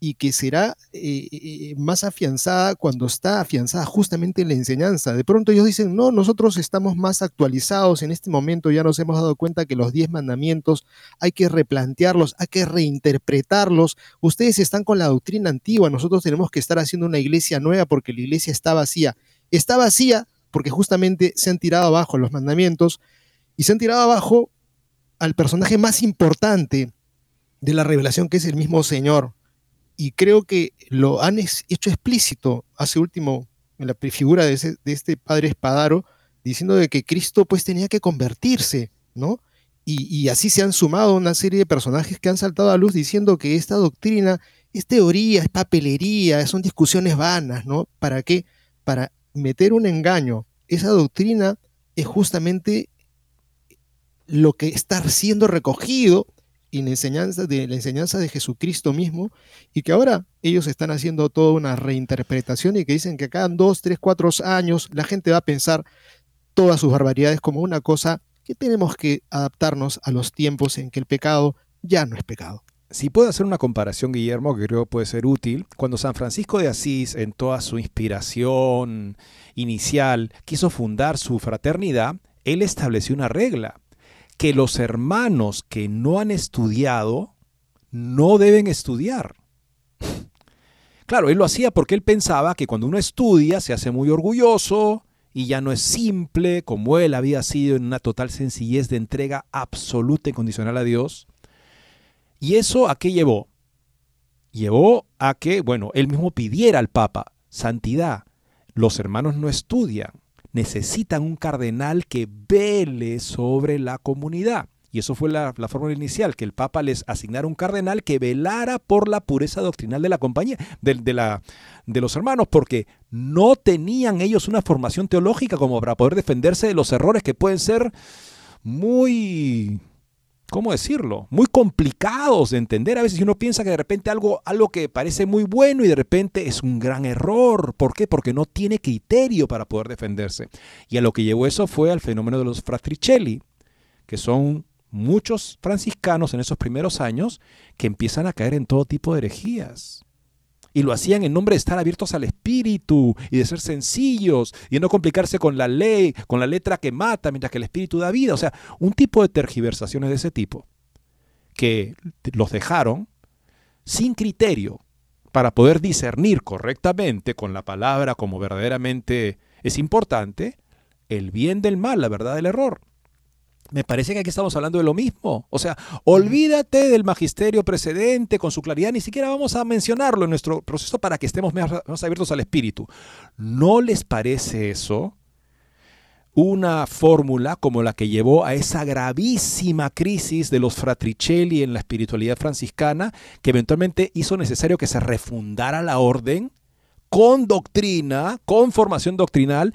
Speaker 2: y que será eh, eh, más afianzada cuando está afianzada justamente en la enseñanza. De pronto ellos dicen, no, nosotros estamos más actualizados en este momento, ya nos hemos dado cuenta que los diez mandamientos hay que replantearlos, hay que reinterpretarlos. Ustedes están con la doctrina antigua, nosotros tenemos que estar haciendo una iglesia nueva porque la iglesia está vacía. Está vacía porque justamente se han tirado abajo los mandamientos, y se han tirado abajo al personaje más importante de la revelación, que es el mismo Señor. Y creo que lo han hecho explícito hace último en la prefigura de, este padre espadaro, diciendo de que Cristo pues tenía que convertirse, ¿no? Y, y, así se han sumado una serie de personajes que han saltado a luz diciendo que esta doctrina es teoría, es papelería, son discusiones vanas, ¿no? ¿Para qué? Para meter un engaño. Esa doctrina es justamente lo que está siendo recogido en la enseñanza de la enseñanza de Jesucristo mismo y que ahora ellos están haciendo toda una reinterpretación y que dicen que cada dos, tres, cuatro años la gente va a pensar todas sus barbaridades como una cosa que tenemos que adaptarnos a los tiempos en que el pecado ya no es pecado.
Speaker 1: Si puedo hacer una comparación, Guillermo, que creo puede ser útil, cuando San Francisco de Asís, en toda su inspiración inicial, quiso fundar su fraternidad, él estableció una regla que los hermanos que no han estudiado no deben estudiar. Claro, él lo hacía porque él pensaba que cuando uno estudia se hace muy orgulloso y ya no es simple como él había sido en una total sencillez de entrega absoluta y condicional a Dios. ¿Y eso a qué llevó? Llevó a que, bueno, él mismo pidiera al Papa santidad. Los hermanos no estudian, necesitan un cardenal que vele sobre la comunidad. Y eso fue la, fórmula inicial, que el Papa les asignara un cardenal que velara por la pureza doctrinal de la compañía, de, la, de los hermanos, porque no tenían ellos una formación teológica como para poder defenderse de los errores que pueden ser muy, ¿cómo decirlo? Muy complicados de entender. A veces uno piensa que de repente algo, algo que parece muy bueno y de repente es un gran error. ¿Por qué? Porque no tiene criterio para poder defenderse. Y a lo que llevó eso fue al fenómeno de los fratricelli, que son muchos franciscanos en esos primeros años que empiezan a caer en todo tipo de herejías. Y lo hacían en nombre de estar abiertos al espíritu y de ser sencillos y de no complicarse con la ley, con la letra que mata, mientras que el espíritu da vida. O sea, un tipo de tergiversaciones de ese tipo que los dejaron sin criterio para poder discernir correctamente con la palabra como verdaderamente es importante el bien del mal, la verdad del error. Me parece que aquí estamos hablando de lo mismo. O sea, olvídate del magisterio precedente con su claridad, ni siquiera vamos a mencionarlo en nuestro proceso para que estemos más, abiertos al espíritu. ¿No les parece eso? Una fórmula como la que llevó a esa gravísima crisis de los fratricelli en la espiritualidad franciscana, que eventualmente hizo necesario que se refundara la orden con doctrina, con formación doctrinal,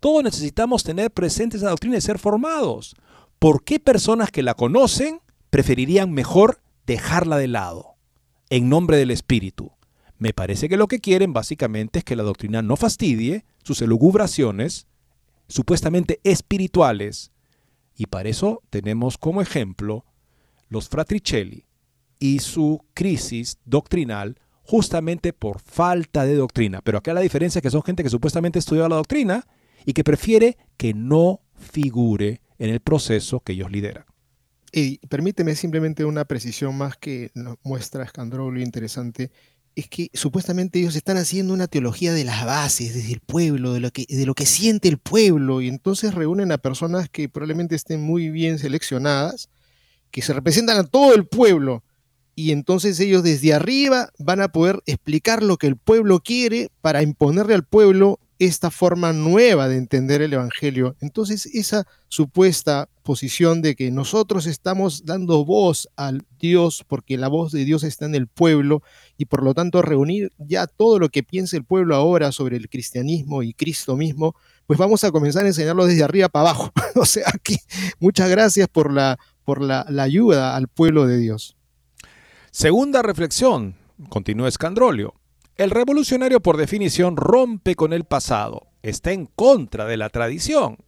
Speaker 1: todos necesitamos tener presente esa doctrina y ser formados. ¿Por qué personas que la conocen preferirían mejor dejarla de lado en nombre del Espíritu? Me parece que lo que quieren básicamente es que la doctrina no fastidie sus elugubraciones supuestamente espirituales. Y para eso tenemos como ejemplo los fratricelli y su crisis doctrinal justamente por falta de doctrina. Pero acá la diferencia es que son gente que supuestamente estudió la doctrina y que prefiere que no figure en el proceso que ellos lideran.
Speaker 2: Y permíteme simplemente una precisión más que muestra Escandrolo interesante, es que supuestamente ellos están haciendo una teología de las bases, desde el pueblo, de lo que, de lo que siente el pueblo, y entonces reúnen a personas que probablemente estén muy bien seleccionadas, que se representan a todo el pueblo, y entonces ellos desde arriba van a poder explicar lo que el pueblo quiere para imponerle al pueblo esta forma nueva de entender el Evangelio. Entonces, esa supuesta posición de que nosotros estamos dando voz al Dios porque la voz de Dios está en el pueblo y por lo tanto reunir ya todo lo que piensa el pueblo ahora sobre el cristianismo y Cristo mismo, pues vamos a comenzar a enseñarlo desde arriba para abajo. o sea que muchas gracias por la, por la, la ayuda al pueblo de Dios.
Speaker 1: Segunda reflexión, continúa Escandrolio. El revolucionario por definición rompe con el pasado, está en contra de la tradición.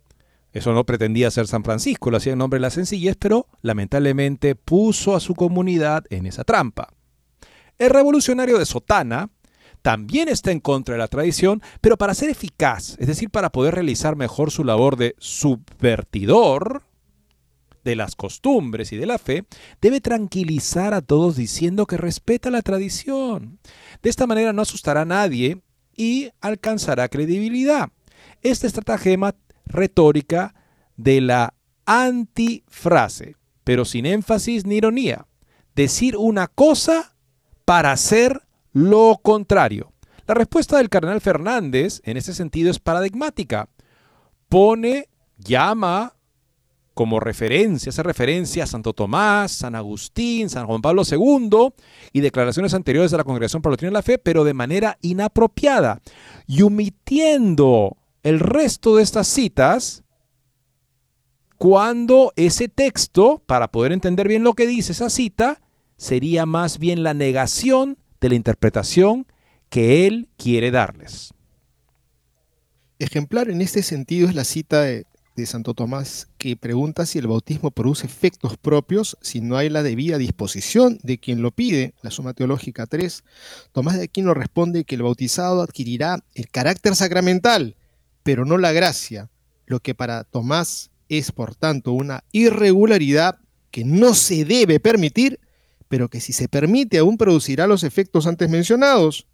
Speaker 1: Eso no pretendía ser San Francisco, lo hacía en nombre de la sencillez, pero lamentablemente puso a su comunidad en esa trampa. El revolucionario de Sotana también está en contra de la tradición, pero para ser eficaz, es decir, para poder realizar mejor su labor de subvertidor, de las costumbres y de la fe, debe tranquilizar a todos diciendo que respeta la tradición. De esta manera no asustará a nadie y alcanzará credibilidad. Esta estratagema retórica de la antifrase, pero sin énfasis ni ironía. Decir una cosa para hacer lo contrario. La respuesta del cardenal Fernández en ese sentido es paradigmática. Pone, llama como referencia, hace referencia a Santo Tomás, San Agustín, San Juan Pablo II y declaraciones anteriores de la Congregación para la la Fe, pero de manera inapropiada y omitiendo el resto de estas citas cuando ese texto, para poder entender bien lo que dice esa cita, sería más bien la negación de la interpretación que él quiere darles.
Speaker 2: Ejemplar en este sentido es la cita de de Santo Tomás que pregunta si el bautismo produce efectos propios si no hay la debida disposición de quien lo pide, la Suma Teológica 3. Tomás de Aquino responde que el bautizado adquirirá el carácter sacramental, pero no la gracia, lo que para Tomás es por tanto una irregularidad que no se debe permitir, pero que si se permite aún producirá los efectos antes mencionados.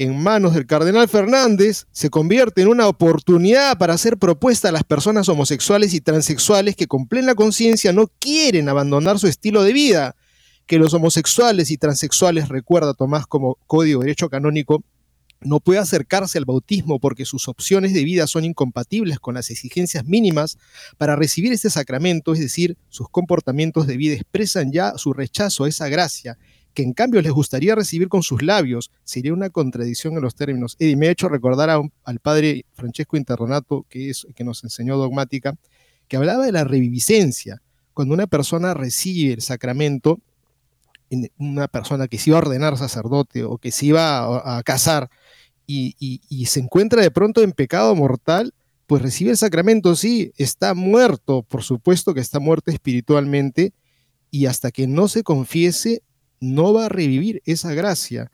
Speaker 2: En manos del cardenal Fernández se convierte en una oportunidad para hacer propuesta a las personas homosexuales y transexuales que con plena conciencia no quieren abandonar su estilo de vida, que los homosexuales y transexuales, recuerda Tomás como código de derecho canónico, no puede acercarse al bautismo porque sus opciones de vida son incompatibles con las exigencias mínimas para recibir este sacramento, es decir, sus comportamientos de vida expresan ya su rechazo a esa gracia que en cambio les gustaría recibir con sus labios, sería una contradicción en los términos. Y me ha hecho recordar al padre Francesco Interronato, que, es, que nos enseñó dogmática, que hablaba de la reviviscencia. Cuando una persona recibe el sacramento, una persona que se iba a ordenar sacerdote o que se iba a, casar y, y se encuentra de pronto en pecado mortal, pues recibe el sacramento, sí, está muerto, por supuesto que está muerto espiritualmente, y hasta que no se confiese, no va a revivir esa gracia.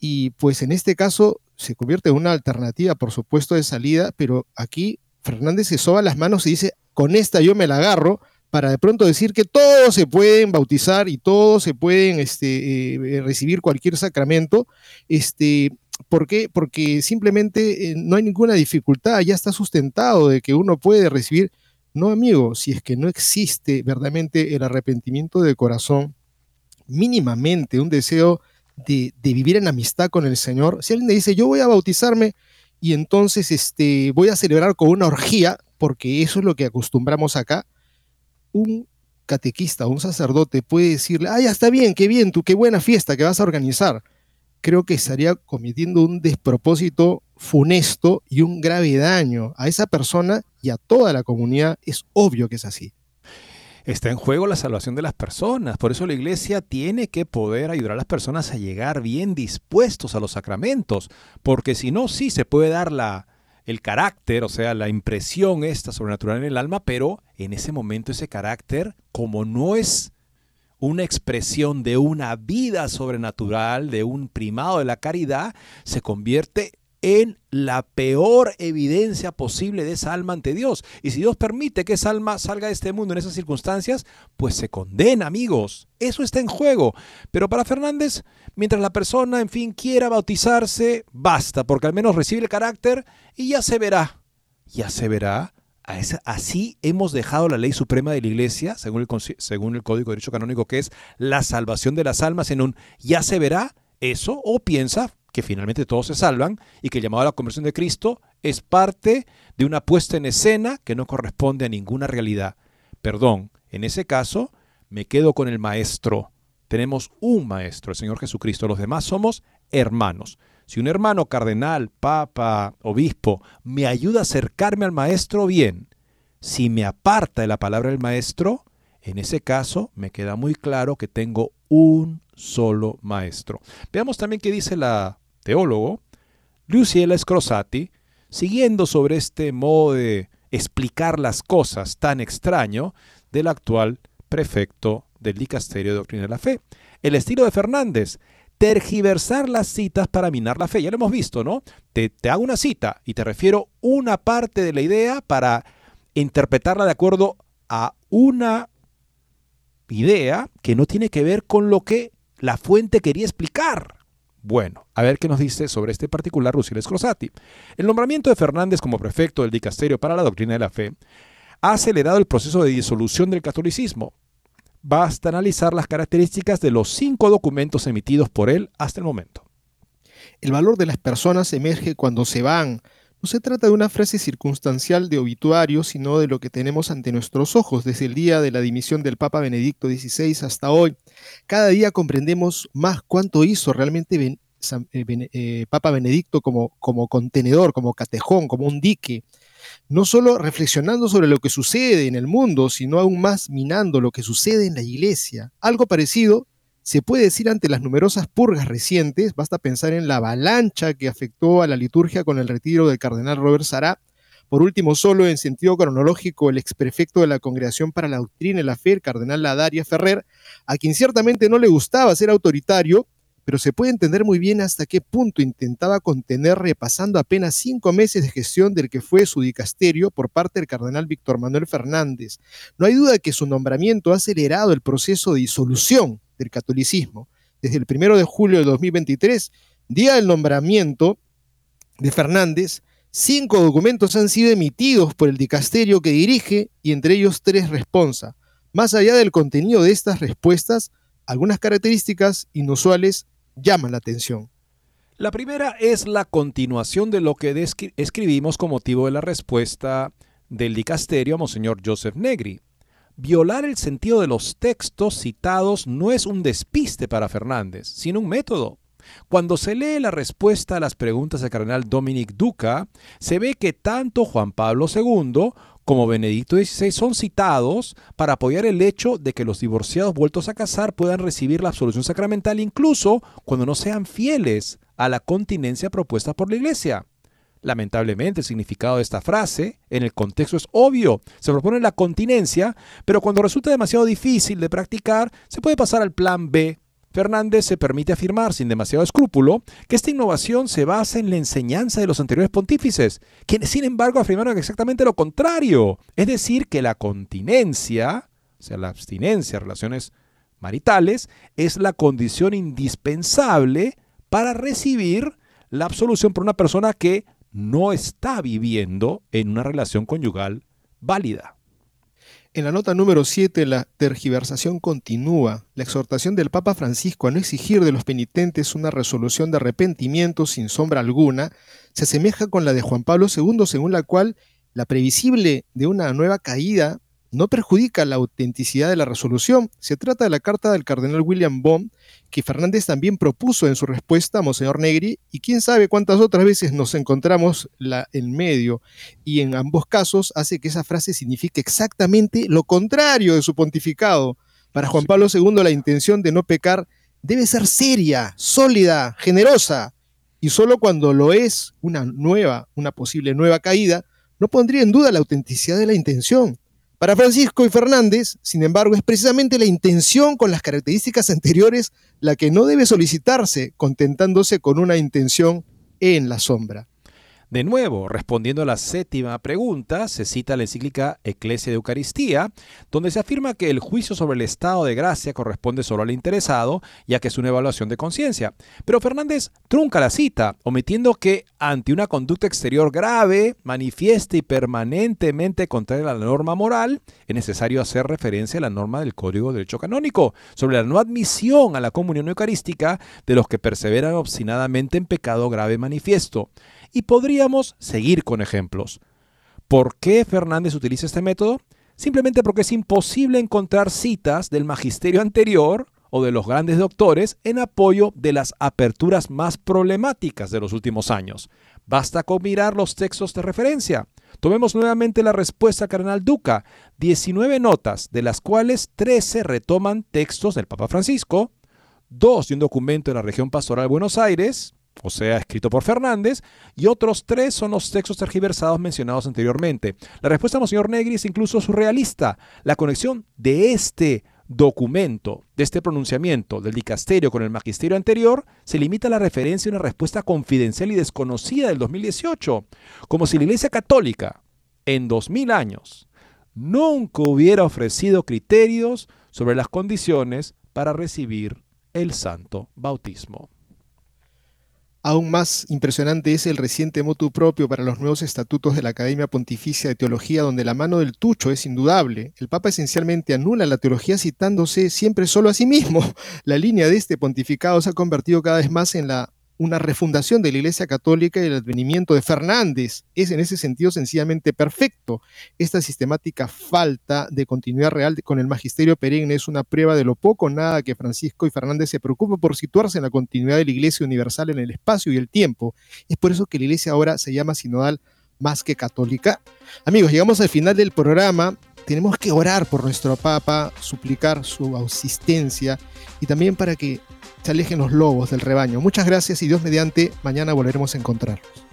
Speaker 2: Y pues en este caso se convierte en una alternativa, por supuesto, de salida, pero aquí Fernández se soba las manos y dice, con esta yo me la agarro, para de pronto decir que todos se pueden bautizar y todos se pueden este, eh, recibir cualquier sacramento. Este, ¿Por qué? Porque simplemente eh, no hay ninguna dificultad, ya está sustentado de que uno puede recibir. No, amigo, si es que no existe verdaderamente el arrepentimiento de corazón, mínimamente un deseo de, vivir en amistad con el Señor, si alguien le dice, yo voy a bautizarme y entonces este, voy a celebrar con una orgía, porque eso es lo que acostumbramos acá, un catequista, un sacerdote puede decirle, ah, ya está bien, qué bien, tú, qué buena fiesta que vas a organizar. Creo que estaría cometiendo un despropósito funesto y un grave daño a esa persona y a toda la comunidad. Es obvio que es así
Speaker 1: está en juego la salvación de las personas. Por eso la iglesia tiene que poder ayudar a las personas a llegar bien dispuestos a los sacramentos, porque si no, sí se puede dar la, el carácter, o sea, la impresión esta sobrenatural en el alma, pero en ese momento ese carácter, como no es una expresión de una vida sobrenatural, de un primado de la caridad, se convierte en la peor evidencia posible de esa alma ante Dios. Y si Dios permite que esa alma salga de este mundo en esas circunstancias, pues se condena, amigos. Eso está en juego. Pero para Fernández, mientras la persona, en fin, quiera bautizarse, basta, porque al menos recibe el carácter y ya se verá. Ya se verá. Así hemos dejado la ley suprema de la Iglesia, según el, Código de Derecho Canónico, que es la salvación de las almas en un ya se verá eso, o piensa que finalmente todos se salvan y que el llamado a la conversión de Cristo es parte de una puesta en escena que no corresponde a ninguna realidad. Perdón, en ese caso me quedo con el maestro. Tenemos un maestro, el Señor Jesucristo. Los demás somos hermanos. Si un hermano cardenal, papa, obispo, me ayuda a acercarme al maestro, bien. Si me aparta de la palabra del maestro, en ese caso me queda muy claro que tengo un solo maestro. Veamos también qué dice la teólogo, Luciela Scrosati, siguiendo sobre este modo de explicar las cosas tan extraño del actual prefecto del Dicasterio de Doctrina de la Fe. El estilo de Fernández, tergiversar las citas para minar la fe. Ya lo hemos visto, ¿no? Te, te, hago una cita y te refiero una parte de la idea para interpretarla de acuerdo a una idea que no tiene que ver con lo que la fuente quería explicar. Bueno, a ver qué nos dice sobre este particular Rusiles Crosati. El nombramiento de Fernández como prefecto del Dicasterio para la Doctrina de la Fe ha acelerado el proceso de disolución del catolicismo. Basta analizar las características de los cinco documentos emitidos por él hasta el momento.
Speaker 2: El valor de las personas emerge cuando se van. No se trata de una frase circunstancial de obituario, sino de lo que tenemos ante nuestros ojos desde el día de la dimisión del Papa Benedicto XVI hasta hoy. Cada día comprendemos más cuánto hizo realmente eh, eh, Papa Benedicto como, como contenedor, como catejón, como un dique, no solo reflexionando sobre lo que sucede en el mundo, sino aún más minando lo que sucede en la iglesia. Algo parecido se puede decir ante las numerosas purgas recientes, basta pensar en la avalancha que afectó a la liturgia con el retiro del cardenal Robert Sará, por último, solo en sentido cronológico, el exprefecto de la Congregación para la Doctrina y la Fe, el cardenal Ladaria Ferrer, a quien ciertamente no le gustaba ser autoritario, pero se puede entender muy bien hasta qué punto intentaba contener repasando apenas cinco meses de gestión del que fue su dicasterio por parte del cardenal Víctor Manuel Fernández. No hay duda que su nombramiento ha acelerado el proceso de disolución del catolicismo. Desde el primero de julio de 2023 Día del nombramiento de Fernández, cinco documentos han sido emitidos por el dicasterio que dirige y entre ellos tres responsa. Más allá del contenido de estas respuestas, algunas características inusuales llaman la atención.
Speaker 1: La primera es la continuación de lo que escribimos con motivo de la respuesta del dicasterio a Monseñor Joseph Negri. Violar el sentido de los textos citados no es un despiste para Fernández, sino un método. Cuando se lee la respuesta a las preguntas del cardenal Dominic Duca, se ve que tanto Juan Pablo II como Benedicto XVI son citados para apoyar el hecho de que los divorciados vueltos a casar puedan recibir la absolución sacramental incluso cuando no sean fieles a la continencia propuesta por la Iglesia. Lamentablemente, el significado de esta frase en el contexto es obvio. Se propone la continencia, pero cuando resulta demasiado difícil de practicar, se puede pasar al plan B. Fernández se permite afirmar sin demasiado escrúpulo que esta innovación se basa en la enseñanza de los anteriores pontífices, quienes sin embargo afirmaron exactamente lo contrario, es decir, que la continencia, o sea, la abstinencia, relaciones maritales, es la condición indispensable para recibir la absolución por una persona que no está viviendo en una relación conyugal válida.
Speaker 2: En la nota número 7, la tergiversación continúa. La exhortación del Papa Francisco a no exigir de los penitentes una resolución de arrepentimiento sin sombra alguna se asemeja con la de Juan Pablo II, según la cual la previsible de una nueva caída no perjudica la autenticidad de la resolución. Se trata de la carta del cardenal William Bond que Fernández también propuso en su respuesta a Monseñor Negri y quién sabe cuántas otras veces nos encontramos la, en medio y en ambos casos hace que esa frase signifique exactamente lo contrario de su pontificado. Para Juan Pablo II la intención de no pecar debe ser seria, sólida, generosa y solo cuando lo es una nueva, una posible nueva caída, no pondría en duda la autenticidad de la intención. Para Francisco y Fernández, sin embargo, es precisamente la intención con las características anteriores la que no debe solicitarse, contentándose con una intención en la sombra.
Speaker 1: De nuevo, respondiendo a la séptima pregunta, se cita la encíclica Eclesia de Eucaristía, donde se afirma que el juicio sobre el estado de gracia corresponde solo al interesado, ya que es una evaluación de conciencia. Pero Fernández trunca la cita, omitiendo que ante una conducta exterior grave, manifiesta y permanentemente contraria a la norma moral, es necesario hacer referencia a la norma del Código de Derecho Canónico sobre la no admisión a la comunión eucarística de los que perseveran obstinadamente en pecado grave manifiesto. Y podríamos seguir con ejemplos. ¿Por qué Fernández utiliza este método? Simplemente porque es imposible encontrar citas del magisterio anterior o de los grandes doctores en apoyo de las aperturas más problemáticas de los últimos años. Basta con mirar los textos de referencia. Tomemos nuevamente la respuesta Cardenal Duca, 19 notas, de las cuales 13 retoman textos del Papa Francisco, dos de un documento de la región pastoral de Buenos Aires, o sea, escrito por Fernández, y otros tres son los textos tergiversados mencionados anteriormente. La respuesta de Monseñor Negri es incluso surrealista. La conexión de este documento, de este pronunciamiento del dicasterio con el magisterio anterior, se limita a la referencia a una respuesta confidencial y desconocida del 2018, como si la Iglesia Católica, en 2000 años, nunca hubiera ofrecido criterios sobre las condiciones para recibir el santo bautismo.
Speaker 2: Aún más impresionante es el reciente motu propio para los nuevos estatutos de la Academia Pontificia de Teología, donde la mano del tucho es indudable. El Papa esencialmente anula la teología citándose siempre solo a sí mismo. La línea de este pontificado se ha convertido cada vez más en la una refundación de la Iglesia Católica y el advenimiento de Fernández es en ese sentido sencillamente perfecto. Esta sistemática falta de continuidad real con el magisterio perenne es una prueba de lo poco nada que Francisco y Fernández se preocupan por situarse en la continuidad de la Iglesia universal en el espacio y el tiempo. Es por eso que la Iglesia ahora se llama sinodal más que católica. Amigos, llegamos al final del programa. Tenemos que orar por nuestro Papa, suplicar su asistencia y también para que se alejen los lobos del rebaño. Muchas gracias y Dios mediante, mañana volveremos a encontrarnos.